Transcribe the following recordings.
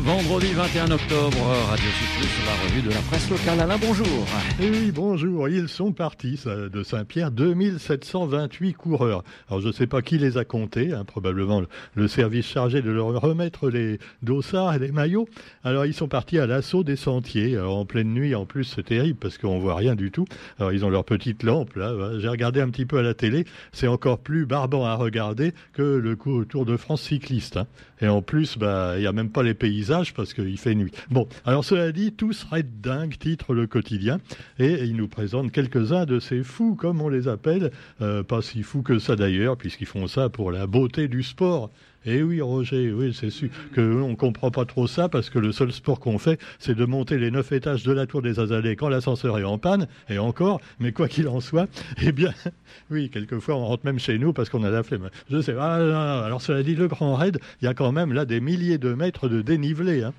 vendredi 21 octobre, Radio sur la revue de la presse locale. Alain, bonjour. Oui, bonjour. Ils sont partis de Saint-Pierre, 2728 coureurs. Alors je ne sais pas qui les a comptés, hein, probablement le, service chargé de leur remettre les dossards et les maillots. Alors ils sont partis à l'assaut des sentiers, en pleine nuit. En plus, c'est terrible parce qu'on voit rien du tout. Alors ils ont leur petite lampe là. J'ai regardé un petit peu à la télé. C'est encore plus barbant à regarder que le Tour de France cycliste. Hein. Et en plus, bah, il n'y a même pas les paysages parce qu'il fait nuit. Bon, alors cela dit, tous Red Dingue titre le quotidien et il nous présente quelques-uns de ces fous, comme on les appelle, euh, pas si fous que ça d'ailleurs, puisqu'ils font ça pour la beauté du sport. Eh oui, Roger, oui, c'est sûr qu'on ne comprend pas trop ça parce que le seul sport qu'on fait, c'est de monter les neuf étages de la tour des Azalées quand l'ascenseur est en panne, et encore, mais quoi qu'il en soit, eh bien, oui, quelquefois on rentre même chez nous parce qu'on a la flemme. Je sais, ah, alors cela dit, le Grand Raid, il y a quand même là des milliers de mètres de dénivelé. Hein.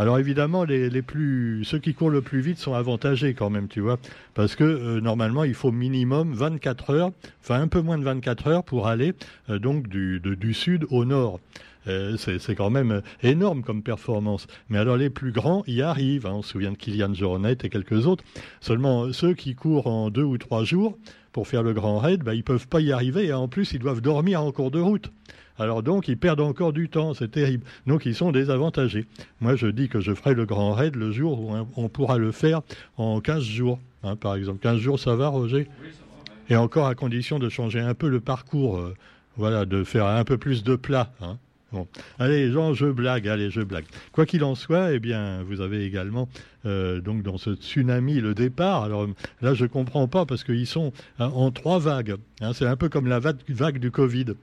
Alors évidemment, les, plus, ceux qui courent le plus vite sont avantagés quand même, tu vois, parce que euh, normalement il faut minimum 24 heures, enfin un peu moins de 24 heures pour aller euh, donc du, sud au nord. Euh, c'est quand même énorme comme performance. Mais alors les plus grands y arrivent. Hein. On se souvient de Kylian Jornet et quelques autres. Seulement ceux qui courent en deux ou trois jours pour faire le grand raid, bah, ils peuvent pas y arriver. Et en plus, ils doivent dormir en cours de route. Alors donc, ils perdent encore du temps, c'est terrible. Donc, ils sont désavantagés. Moi, je dis que je ferai le grand raid le jour où on pourra le faire en 15 jours, hein, par exemple. 15 jours, ça va, Roger? Oui, ça va, Et encore à condition de changer un peu le parcours, euh, voilà, de faire un peu plus de plat. Hein. Bon. Allez, Jean, je blague, allez, je blague. Quoi qu'il en soit, eh bien, vous avez également, euh, donc, dans ce tsunami, le départ. Alors là, je comprends pas parce qu'ils sont hein, en trois vagues. Hein. c'est un peu comme la vague du Covid.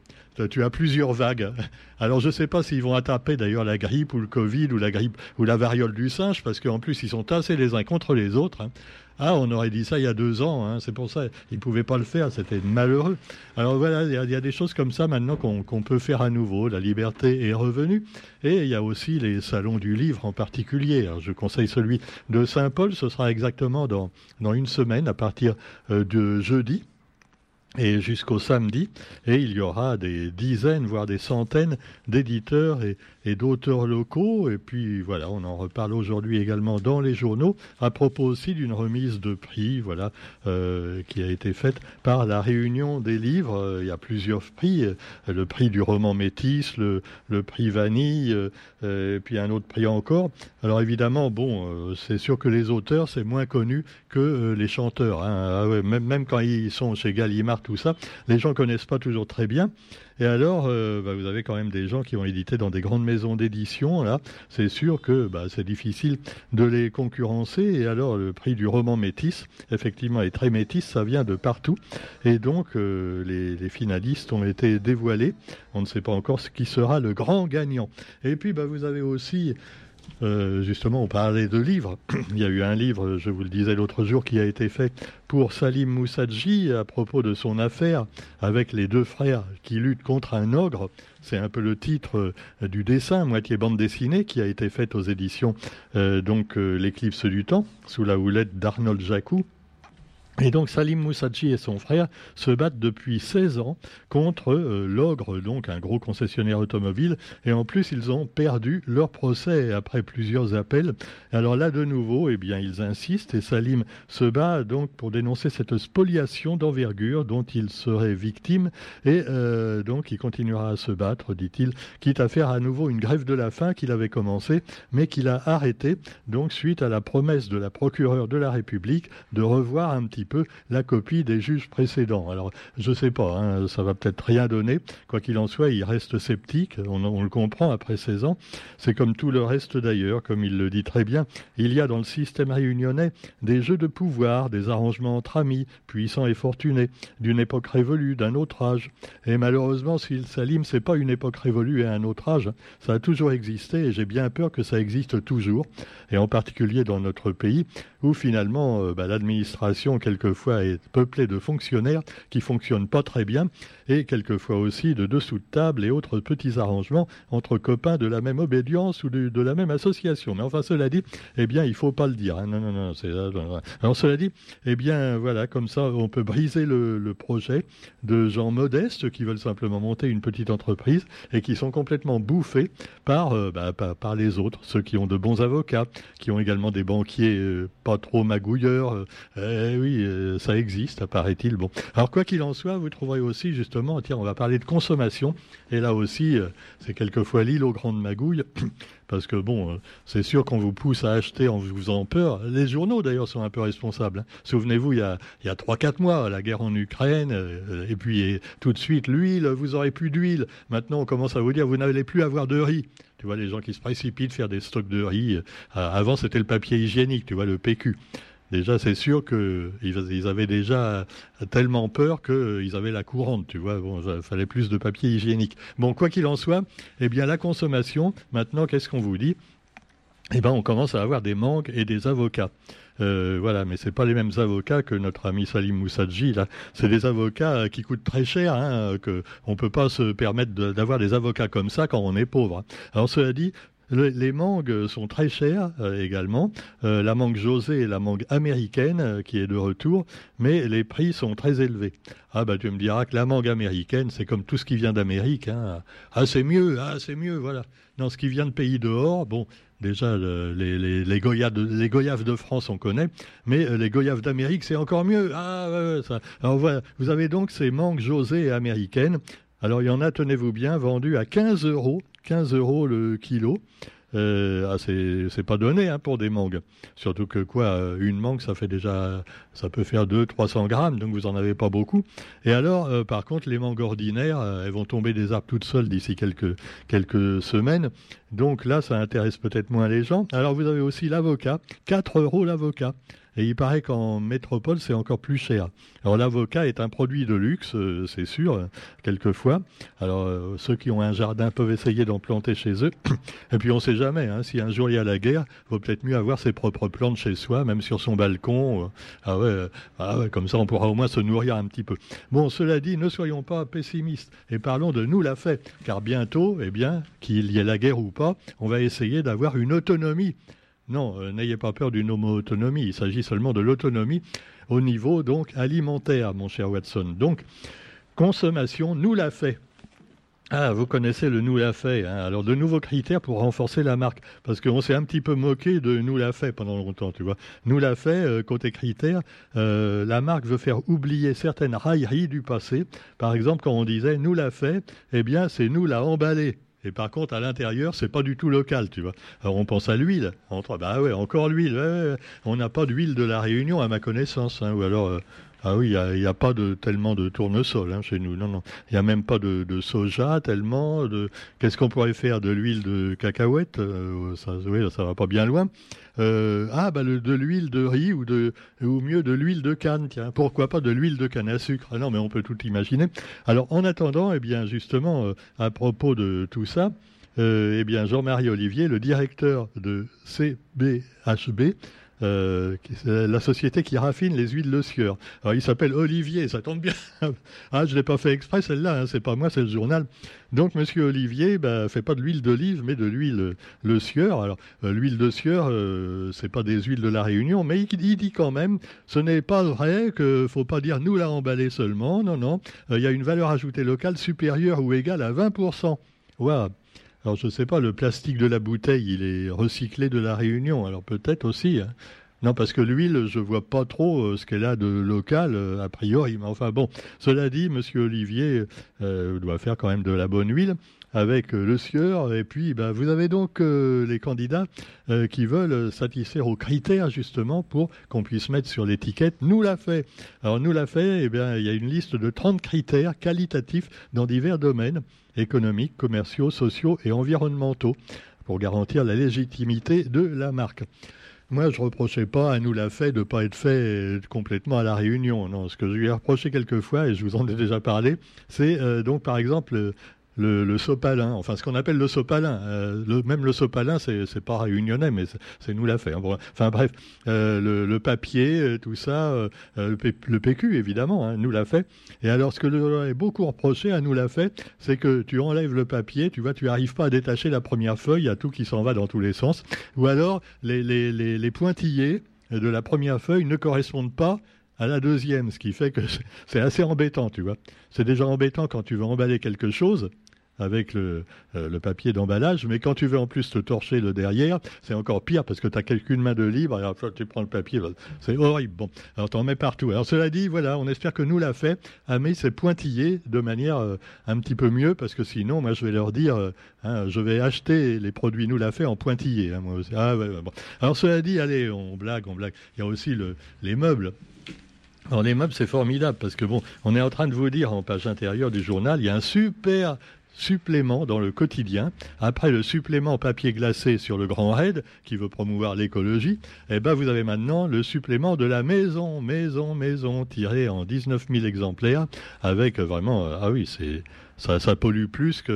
Tu as plusieurs vagues. Alors je ne sais pas s'ils vont attraper d'ailleurs la grippe ou le Covid ou la grippe ou la variole du singe parce qu'en plus ils sont tassés les uns contre les autres. Hein. Ah, on aurait dit ça il y a deux ans, hein. c'est pour ça. Ils ne pouvaient pas le faire, c'était malheureux. Alors voilà, il y, a des choses comme ça maintenant qu'on peut faire à nouveau. La liberté est revenue. Et il y a aussi les salons du livre en particulier. je conseille celui de Saint-Paul, ce sera exactement dans, dans une semaine, à partir euh, de jeudi et jusqu'au samedi. Et il y aura des dizaines, voire des centaines d'éditeurs et, d'auteurs locaux. Et puis voilà, on en reparle aujourd'hui également dans les journaux, à propos aussi d'une remise de prix, voilà, euh, qui a été faite par la Réunion des livres. Euh, il y a plusieurs prix, euh, le prix du roman métis, le, le prix Vanille, et puis un autre prix encore. Alors évidemment, bon, c'est sûr que les auteurs, c'est moins connu que les chanteurs. Hein. Ah même, même quand ils sont chez Gallimard tout ça, les gens connaissent pas toujours très bien. Et alors, euh, bah, vous avez quand même des gens qui ont édité dans des grandes maisons d'édition. Là, c'est sûr que bah, c'est difficile de les concurrencer. Et alors, le prix du roman métis, effectivement, est très métis. Ça vient de partout. Et donc, euh, les, finalistes ont été dévoilés. On ne sait pas encore ce qui sera le grand gagnant. Et puis, bah, vous avez aussi euh, justement, on parlait de livres. Il y a eu un livre, je vous le disais l'autre jour, qui a été fait pour Salim Moussadji à propos de son affaire avec les deux frères qui luttent contre un ogre. C'est un peu le titre euh, du dessin, moitié bande dessinée, qui a été fait aux éditions euh, donc L'éclipse du temps, sous la houlette d'Arnold Jacou. Et donc Salim Moussachi et son frère se battent depuis 16 ans contre euh, l'ogre, donc un gros concessionnaire automobile. Et en plus, ils ont perdu leur procès après plusieurs appels. Alors là, de nouveau, eh bien, ils insistent et Salim se bat donc pour dénoncer cette spoliation d'envergure dont il serait victime. Et euh, donc, il continuera à se battre, dit-il, quitte à faire à nouveau une grève de la faim qu'il avait commencé, mais qu'il a arrêté, donc suite à la promesse de la procureure de la République de revoir un petit peu la copie des juges précédents. Alors, je ne sais pas, hein, ça va peut-être rien donner. Quoi qu'il en soit, il reste sceptique, on, le comprend après 16 ans. C'est comme tout le reste d'ailleurs, comme il le dit très bien. Il y a dans le système réunionnais des jeux de pouvoir, des arrangements entre amis, puissants et fortunés, d'une époque révolue, d'un autre âge. Et malheureusement, s'il s'alime, c'est pas une époque révolue et un autre âge. Ça a toujours existé et j'ai bien peur que ça existe toujours, et en particulier dans notre pays, où finalement bah, l'administration quelquefois est peuplée de fonctionnaires qui fonctionnent pas très bien et quelquefois aussi de dessous de table et autres petits arrangements entre copains de la même obédience ou de, la même association. Mais enfin, cela dit, eh bien, il faut pas le dire. Hein. Non, non, non. Alors, cela dit, eh bien, voilà, comme ça, on peut briser le, projet de gens modestes qui veulent simplement monter une petite entreprise et qui sont complètement bouffés par, euh, bah, par, les autres, ceux qui ont de bons avocats, qui ont également des banquiers euh, pas trop magouilleurs. Euh, eh oui, ça existe, apparaît-il. Bon. Alors, quoi qu'il en soit, vous trouverez aussi, justement, tiens, on va parler de consommation. Et là aussi, euh, c'est quelquefois l'île aux grandes magouilles. Parce que bon, euh, c'est sûr qu'on vous pousse à acheter en vous faisant peur. Les journaux d'ailleurs sont un peu responsables. Hein. Souvenez-vous, il y a, il y a 3-4 mois, la guerre en Ukraine, euh, et puis tout de suite, l'huile, vous aurez plus d'huile. Maintenant, on commence à vous dire, vous n'allez plus avoir de riz. Tu vois, les gens qui se précipitent faire des stocks de riz. avant, c'était le papier hygiénique, tu vois, le PQ. Déjà, c'est sûr qu'ils avaient déjà tellement peur qu'ils avaient la courante, tu vois. Bon, il fallait plus de papier hygiénique. Bon, quoi qu'il en soit, eh bien, la consommation, maintenant, qu'est-ce qu'on vous dit? Eh bien, on commence à avoir des manques et des avocats. Euh, voilà, mais c'est pas les mêmes avocats que notre ami Salim Moussadji. Là, c'est des avocats qui coûtent très cher. Hein, que on peut pas se permettre d'avoir des avocats comme ça quand on est pauvre. Alors cela dit, les mangues sont très chères euh, également. Euh, la mangue José est la mangue américaine euh, qui est de retour, mais les prix sont très élevés. Ah bah tu me diras que la mangue américaine, c'est comme tout ce qui vient d'Amérique. Hein. Ah c'est mieux, ah c'est mieux, voilà. Dans ce qui vient de pays dehors, bon, déjà les, goyaves de, France on connaît, mais les goyaves d'Amérique c'est encore mieux. Ah ça. Alors voilà, vous avez donc ces mangues José américaines. Alors il y en a, tenez-vous bien, vendues à 15 euros 15 euros le kilo. Euh, ah, c'est pas donné hein, pour des mangues. Surtout que quoi, euh, une mangue, ça fait déjà, ça peut faire 200-300 grammes, donc vous en avez pas beaucoup. Et alors, euh, par contre, les mangues ordinaires, elles vont tomber des arbres toutes seules d'ici quelques, quelques semaines. Donc là, ça intéresse peut-être moins les gens. Alors vous avez aussi l'avocat, 4 euros l'avocat. Et il paraît qu'en métropole, c'est encore plus cher. Alors l'avocat est un produit de luxe, euh, c'est sûr, quelquefois. Alors euh, ceux qui ont un jardin peuvent essayer d'en planter chez eux. Et puis on ne sait jamais, hein, si un jour il y a la guerre, il vaut peut-être mieux avoir ses propres plantes chez soi, même sur son balcon. Euh. Ah ouais, ah ouais, comme ça on pourra au moins se nourrir un petit peu. Bon, cela dit, ne soyons pas pessimistes et parlons de nous la fait, car bientôt, eh bien, qu'il y ait la guerre ou pas, on va essayer d'avoir une autonomie non, euh, n'ayez pas peur d'une homo-autonomie. Il s'agit seulement de l'autonomie au niveau donc alimentaire, mon cher Watson. Donc, consommation, nous l'a fait. Ah, vous connaissez le nous l'a fait. Hein. Alors, de nouveaux critères pour renforcer la marque. Parce qu'on s'est un petit peu moqué de nous l'a fait pendant longtemps, tu vois. Nous l'a fait, euh, côté critères, euh, la marque veut faire oublier certaines railleries du passé. Par exemple, quand on disait nous l'a fait, eh bien, c'est nous l'a emballé. Et par contre, à l'intérieur, c'est pas du tout local, tu vois. Alors on pense à l'huile. Bah ouais, encore l'huile. On n'a pas d'huile de la Réunion à ma connaissance. Hein. ou alors, euh, ah oui, il n'y a, pas tellement de tournesol hein, chez nous. Non, non. Il n'y a même pas de, soja tellement. De... Qu'est-ce qu'on pourrait faire de l'huile de cacahuète euh, Ça oui, ça va pas bien loin. Euh, ah, bah, de l'huile de riz ou, de, ou mieux de l'huile de canne. Tiens, pourquoi pas de l'huile de canne à sucre? Ah Non, mais on peut tout imaginer. Alors, en attendant, eh bien, justement, euh, à propos de tout ça, eh bien, Jean-Marie Olivier, le directeur de CBHB, euh, la société qui raffine les huiles de sieur. Alors il s'appelle Olivier, ça tombe bien. ah, je l'ai pas fait exprès celle-là, hein, c'est pas moi, c'est le journal. Donc Monsieur Olivier, bah, fait pas de l'huile d'olive, mais de l'huile le sieur. Alors euh, l'huile de sieur, euh, c'est pas des huiles de la Réunion, mais il, dit quand même, ce n'est pas vrai que faut pas dire nous la emballer seulement. Non, non, il y a une valeur ajoutée locale supérieure ou égale à 20% Waouh alors je ne sais pas, le plastique de la bouteille, il est recyclé de la Réunion, alors peut-être aussi. Hein. Non, parce que l'huile, je vois pas trop euh, ce qu'elle a de local, euh, a priori. Mais enfin bon, cela dit, Monsieur Olivier euh, doit faire quand même de la bonne huile avec le sieur. Et puis, ben, vous avez donc les candidats qui veulent satisfaire aux critères justement pour qu'on puisse mettre sur l'étiquette nous l'a fait. Alors nous l'a fait, eh bien, il y a une liste de 30 critères qualitatifs dans divers domaines économiques, commerciaux, sociaux et environnementaux pour garantir la légitimité de la marque. Moi, je reprochais pas à nous l'a fait de ne pas être fait complètement à la Réunion. Non, ce que je lui ai reproché quelquefois, et je vous en ai déjà parlé, c'est euh, donc par exemple le, sopalin, enfin ce qu'on appelle le sopalin. le, même le sopalin, c'est pas réunionnais, mais c'est nous l'a fait. Hein. enfin bref, le, papier, tout ça, le, PQ évidemment, hein, nous l'a fait. Et alors ce que l'on beaucoup reproché à nous l'a fait, c'est que tu enlèves le papier, tu vois, tu n'arrives pas à détacher la première feuille, il y a tout qui s'en va dans tous les sens. Ou alors les, les pointillés de la première feuille ne correspondent pas à la deuxième, ce qui fait que c'est assez embêtant, tu vois. C'est déjà embêtant quand tu veux emballer quelque chose avec le, euh, papier d'emballage, mais quand tu veux en plus te torcher le derrière, c'est encore pire parce que tu as quelqu'une main de libre, et alors tu prends le papier, c'est horrible. Bon, alors tu en mets partout. Alors cela dit, voilà, on espère que nous l'a fait, mais c'est pointillé de manière euh, un petit peu mieux, parce que sinon, moi je vais leur dire, euh, hein, je vais acheter les produits nous l'a fait en pointillé. Hein. Ah, bon. Alors cela dit, allez, on blague, on blague. Il y a aussi le, les meubles. Alors les meubles, c'est formidable parce que bon, on est en train de vous dire en page intérieure du journal, il y a un super supplément dans le quotidien. Après le supplément papier glacé sur le Grand Raid, qui veut promouvoir l'écologie, eh ben vous avez maintenant le supplément de la maison, maison, maison, tiré en 19 000 exemplaires, avec vraiment, euh, ah oui, c'est ça, pollue plus qu'un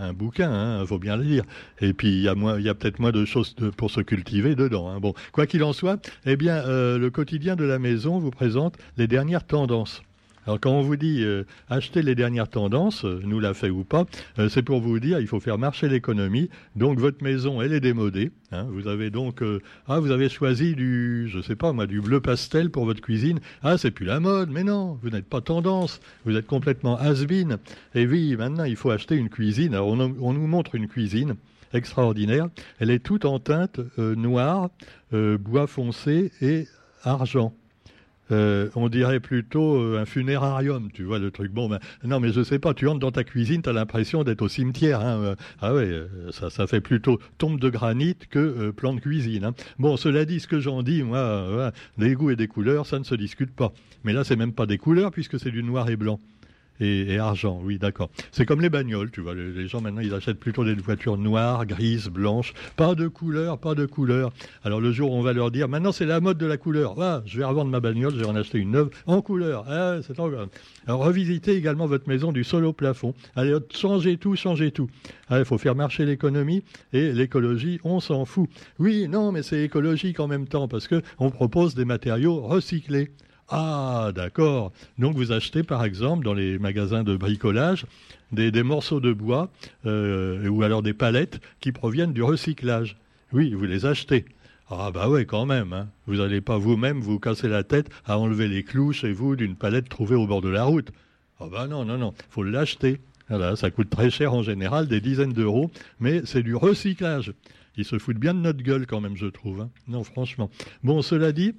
un bouquin, il hein, faut bien le dire. Et puis il y a, il y a peut-être moins de choses pour se cultiver dedans. Hein. Bon, quoi qu'il en soit, eh bien, euh, le quotidien de la maison vous présente les dernières tendances. Alors quand on vous dit euh, acheter les dernières tendances, euh, nous l'a fait ou pas, euh, c'est pour vous dire il faut faire marcher l'économie. Donc votre maison elle est démodée. Hein. vous avez donc ah vous avez choisi du je sais pas moi du bleu pastel pour votre cuisine. Ah c'est plus la mode, mais non vous n'êtes pas tendance, vous êtes complètement has-been. Et oui maintenant il faut acheter une cuisine. Alors on, on nous montre une cuisine extraordinaire. Elle est toute en teinte noire, bois foncé et argent. Euh, on dirait plutôt euh, un funérarium, tu vois le truc. Bon, ben, non, mais je sais pas, tu entres dans ta cuisine, tu as l'impression d'être au cimetière. Hein, euh. ah ouais, ça, ça fait plutôt tombe de granit que plan de cuisine. Hein. Bon, cela dit, ce que j'en dis, moi, des goûts et des couleurs, ça ne se discute pas. Mais là, c'est même pas des couleurs puisque c'est du noir et blanc et, argent, oui, d'accord. C'est comme les bagnoles, tu vois. Les, gens maintenant, ils achètent plutôt des voitures noires, grises, blanches, pas de couleur, pas de couleur. Alors le jour où on va leur dire, maintenant c'est la mode de la couleur. Ah, je vais revendre ma bagnole, je vais en acheter une neuve en couleur. Ah, Alors revisitez également votre maison du sol au plafond. Allez, changez tout, changez tout. Ah, il faut faire marcher l'économie et l'écologie, on s'en fout. Oui, non, mais c'est écologique en même temps parce que on propose des matériaux recyclés. Ah, d'accord. Donc vous achetez par exemple dans les magasins de bricolage des, morceaux de bois euh, ou alors des palettes qui proviennent du recyclage. Oui, vous les achetez. Ah bah ouais, quand même. Hein. Vous n'allez pas vous-même vous casser la tête à enlever les clous chez vous d'une palette trouvée au bord de la route. Ah bah non, non, non. faut l'acheter. Voilà, ça coûte très cher en général, des dizaines d'euros, mais c'est du recyclage. Ils se foutent bien de notre gueule quand même, je trouve. Hein. Non, franchement. Bon, cela dit,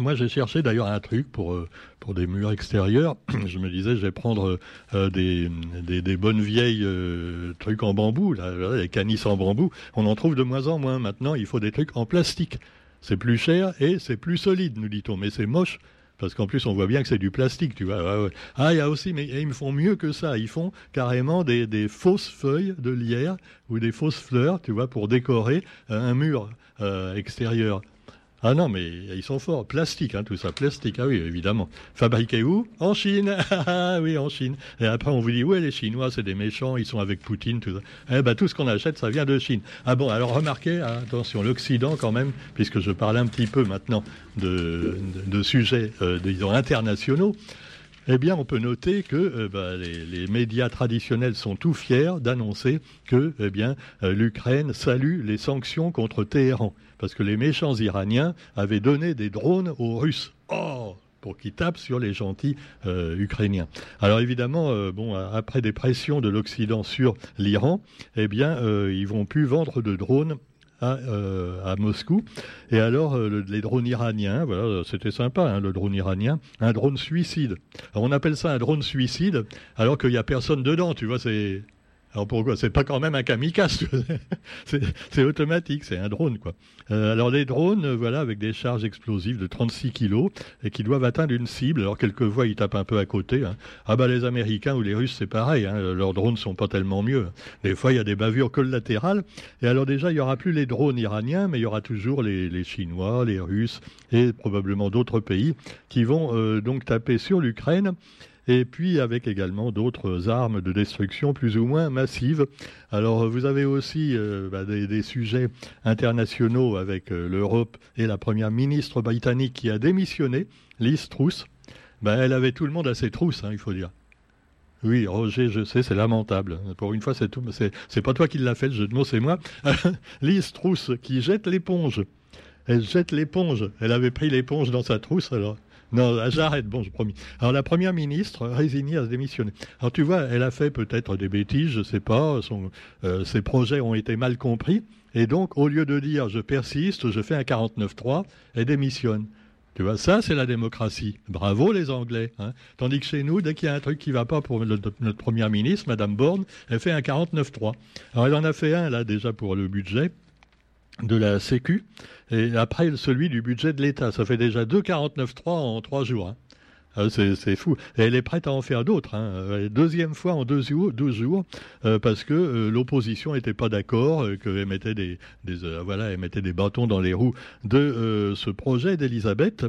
moi, j'ai cherché d'ailleurs un truc pour, euh, pour des murs extérieurs. Je me disais, je vais prendre euh, des, des, bonnes vieilles euh, trucs en bambou, là, les canisses en bambou. On en trouve de moins en moins maintenant. Il faut des trucs en plastique. C'est plus cher et c'est plus solide, nous dit-on. Mais c'est moche parce qu'en plus on voit bien que c'est du plastique, tu vois. Ah, il y a aussi, mais ils me font mieux que ça. Ils font carrément des, des fausses feuilles de lierre ou des fausses fleurs, tu vois, pour décorer un mur extérieur. Ah non, mais ils sont forts. Plastique, hein, tout ça. Plastique, ah oui, évidemment. Fabriqué où? En Chine. Ah oui, en Chine. Et après, on vous dit, ouais, les Chinois, c'est des méchants, ils sont avec Poutine, tout ça. Eh ben, tout ce qu'on achète, ça vient de Chine. Ah bon, alors remarquez, attention, l'Occident quand même, puisque je parle un petit peu maintenant de, de, sujets, euh, disons, internationaux. Eh bien, on peut noter que euh, bah, les, médias traditionnels sont tout fiers d'annoncer que eh euh, l'Ukraine salue les sanctions contre Téhéran parce que les méchants Iraniens avaient donné des drones aux Russes. Oh pour qu'ils tapent sur les gentils euh, ukrainiens. Alors évidemment, bon, après des pressions de l'Occident sur l'Iran, eh bien, ils vont plus vendre de drones à, à, Moscou. Et alors, les drones iraniens, voilà, c'était sympa, hein, le drone iranien, un drone suicide. Alors, on appelle ça un drone suicide, alors qu'il n'y a personne dedans, tu vois, c'est alors pourquoi? C'est pas quand même un kamikaze, c'est automatique, c'est un drone quoi. Euh, alors les drones, euh, voilà, avec des charges explosives de 36 kilos et qui doivent atteindre une cible. Alors quelquefois ils tapent un peu à côté. Hein. Ah bah les Américains ou les Russes c'est pareil, hein. leurs drones sont pas tellement mieux. Des fois il y a des bavures collatérales. Et alors déjà il y aura plus les drones iraniens, mais il y aura toujours les, les Chinois, les Russes et probablement d'autres pays qui vont euh, donc taper sur l'Ukraine et puis avec également d'autres armes de destruction plus ou moins massives. Alors vous avez aussi euh, bah, des, sujets internationaux avec euh, l'Europe et la première ministre britannique qui a démissionné, Liz Truss. Bah, elle avait tout le monde à ses trousses, hein, il faut dire. Oui, Roger, je sais, c'est lamentable. Pour une fois, c'est tout. C'est pas toi qui l'as fait, le jeu de mots, c'est moi. Lise Trousse qui jette l'éponge. Elle jette l'éponge. Elle avait pris l'éponge dans sa trousse, alors. Non, j'arrête, bon, je promis. Alors, la première ministre, résignée à se démissionner. Alors, tu vois, elle a fait peut-être des bêtises, je sais pas, euh, ses projets ont été mal compris. Et donc, au lieu de dire je persiste, je fais un 49-3, elle démissionne. Tu vois, ça, c'est la démocratie. Bravo les Anglais. Hein. Tandis que chez nous, dès qu'il y a un truc qui ne va pas pour notre, première ministre, Madame Borne, elle fait un 49-3. Alors, elle en a fait un, là, déjà pour le budget de la Sécu, et après celui du budget de l'État. Ça fait déjà deux 49-3 en trois jours. Hein. Ah, c'est fou. Et elle est prête à en faire d'autres. Hein. Euh, deuxième fois en deux jours, euh, parce que euh, l'opposition n'était pas d'accord, qu'elle mettait des, voilà, elle mettait des bâtons dans les roues de ce projet d'Elisabeth.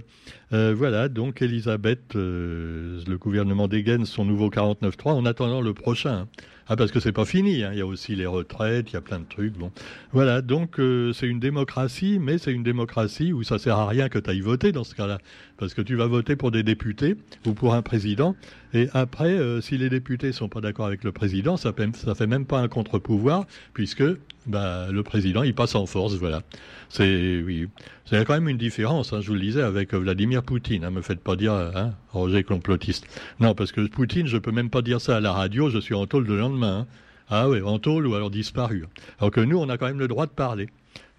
voilà, donc Elisabeth, le gouvernement dégaine son nouveau 49.3 en attendant le prochain. Ah, parce que c'est pas fini. Hein. Il y a aussi les retraites, il y a plein de trucs. Bon, voilà. Donc c'est une démocratie, mais c'est une démocratie où ça sert à rien que tu ailles voter dans ce cas-là parce que tu vas voter pour des députés ou pour un président. Et après, euh, si les députés sont pas d'accord avec le président, ça ne ça fait même pas un contre-pouvoir, puisque bah, le président, il passe en force, voilà. C'est oui, c'est quand même une différence. Hein, je vous le disais avec Vladimir Poutine. Hein, me faites pas dire hein, Roger complotiste. Non, parce que Poutine, je peux même pas dire ça à la radio. Je suis en tôle le lendemain. Hein. Ah oui, en tôle ou alors disparu. Alors que nous, on a quand même le droit de parler.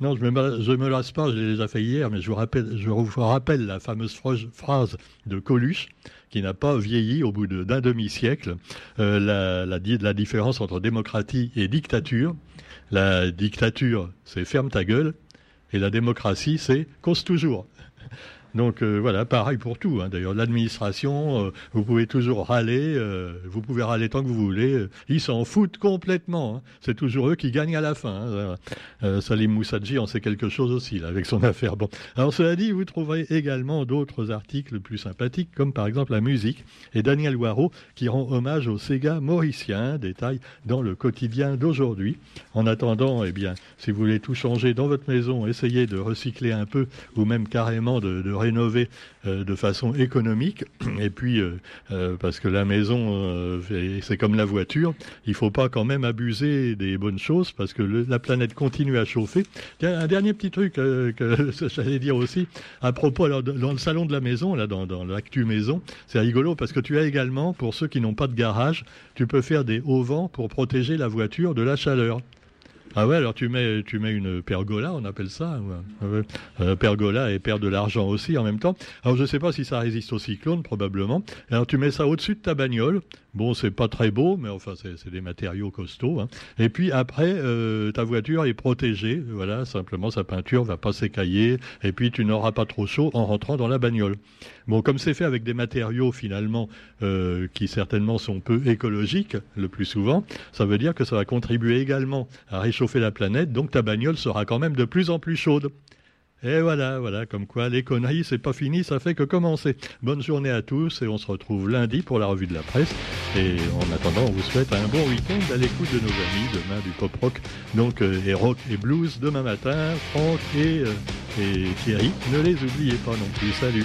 Non, je me, me lasse pas, je l'ai déjà fait hier, mais je vous rappelle, je vous rappelle la fameuse phrase de Coluche, qui n'a pas vieilli au bout d'un demi-siècle, euh, la, la, la différence entre démocratie et dictature. La dictature, c'est ferme ta gueule, et la démocratie, c'est cause toujours. Donc euh, voilà, pareil pour tout. Hein. D'ailleurs, l'administration, euh, vous pouvez toujours râler, euh, vous pouvez râler tant que vous voulez. ils s'en foutent complètement. Hein. C'est toujours eux qui gagnent à la fin. Hein. Salim Moussadji en sait quelque chose aussi là, avec son affaire. Bon, alors cela dit, vous trouverez également d'autres articles plus sympathiques, comme par exemple la musique et Daniel Waro qui rend hommage au Sega mauricien. Détail dans le quotidien d'aujourd'hui. En attendant, eh bien, si vous voulez tout changer dans votre maison, essayez de recycler un peu ou même carrément de, de rénover euh, de façon économique. Et puis, euh, euh, parce que la maison, c'est comme la voiture, il faut pas quand même abuser des bonnes choses parce que la planète continue à chauffer. un dernier petit truc que j'allais dire aussi à propos, dans le salon de la maison, là, dans, dans l'actu maison, c'est rigolo parce que tu as également, pour ceux qui n'ont pas de garage, tu peux faire des hauts vents pour protéger la voiture de la chaleur. Ah ouais, alors tu mets, tu mets une pergola, on appelle ça. Euh, pergola et perd de l'argent aussi en même temps. Alors je ne sais pas si ça résiste au cyclone, probablement. Alors tu mets ça au-dessus de ta bagnole. Bon, c'est pas très beau, mais enfin c'est des matériaux costauds. Hein. Et puis après, euh, ta voiture est protégée. Voilà, simplement sa peinture va pas s'écailler. Et puis tu n'auras pas trop chaud en rentrant dans la bagnole. Bon, comme c'est fait avec des matériaux finalement euh, qui certainement sont peu écologiques le plus souvent, ça veut dire que ça va contribuer également à réchauffer la planète. Donc ta bagnole sera quand même de plus en plus chaude. Et voilà, voilà, comme quoi les conneries, c'est pas fini, ça fait que commencer. Bonne journée à tous et on se retrouve lundi pour la revue de la presse. Et en attendant, on vous souhaite un bon week-end à l'écoute de nos amis demain du pop rock, donc euh, et rock et blues demain matin. Franck et, euh, et Thierry, ne les oubliez pas non plus. Salut.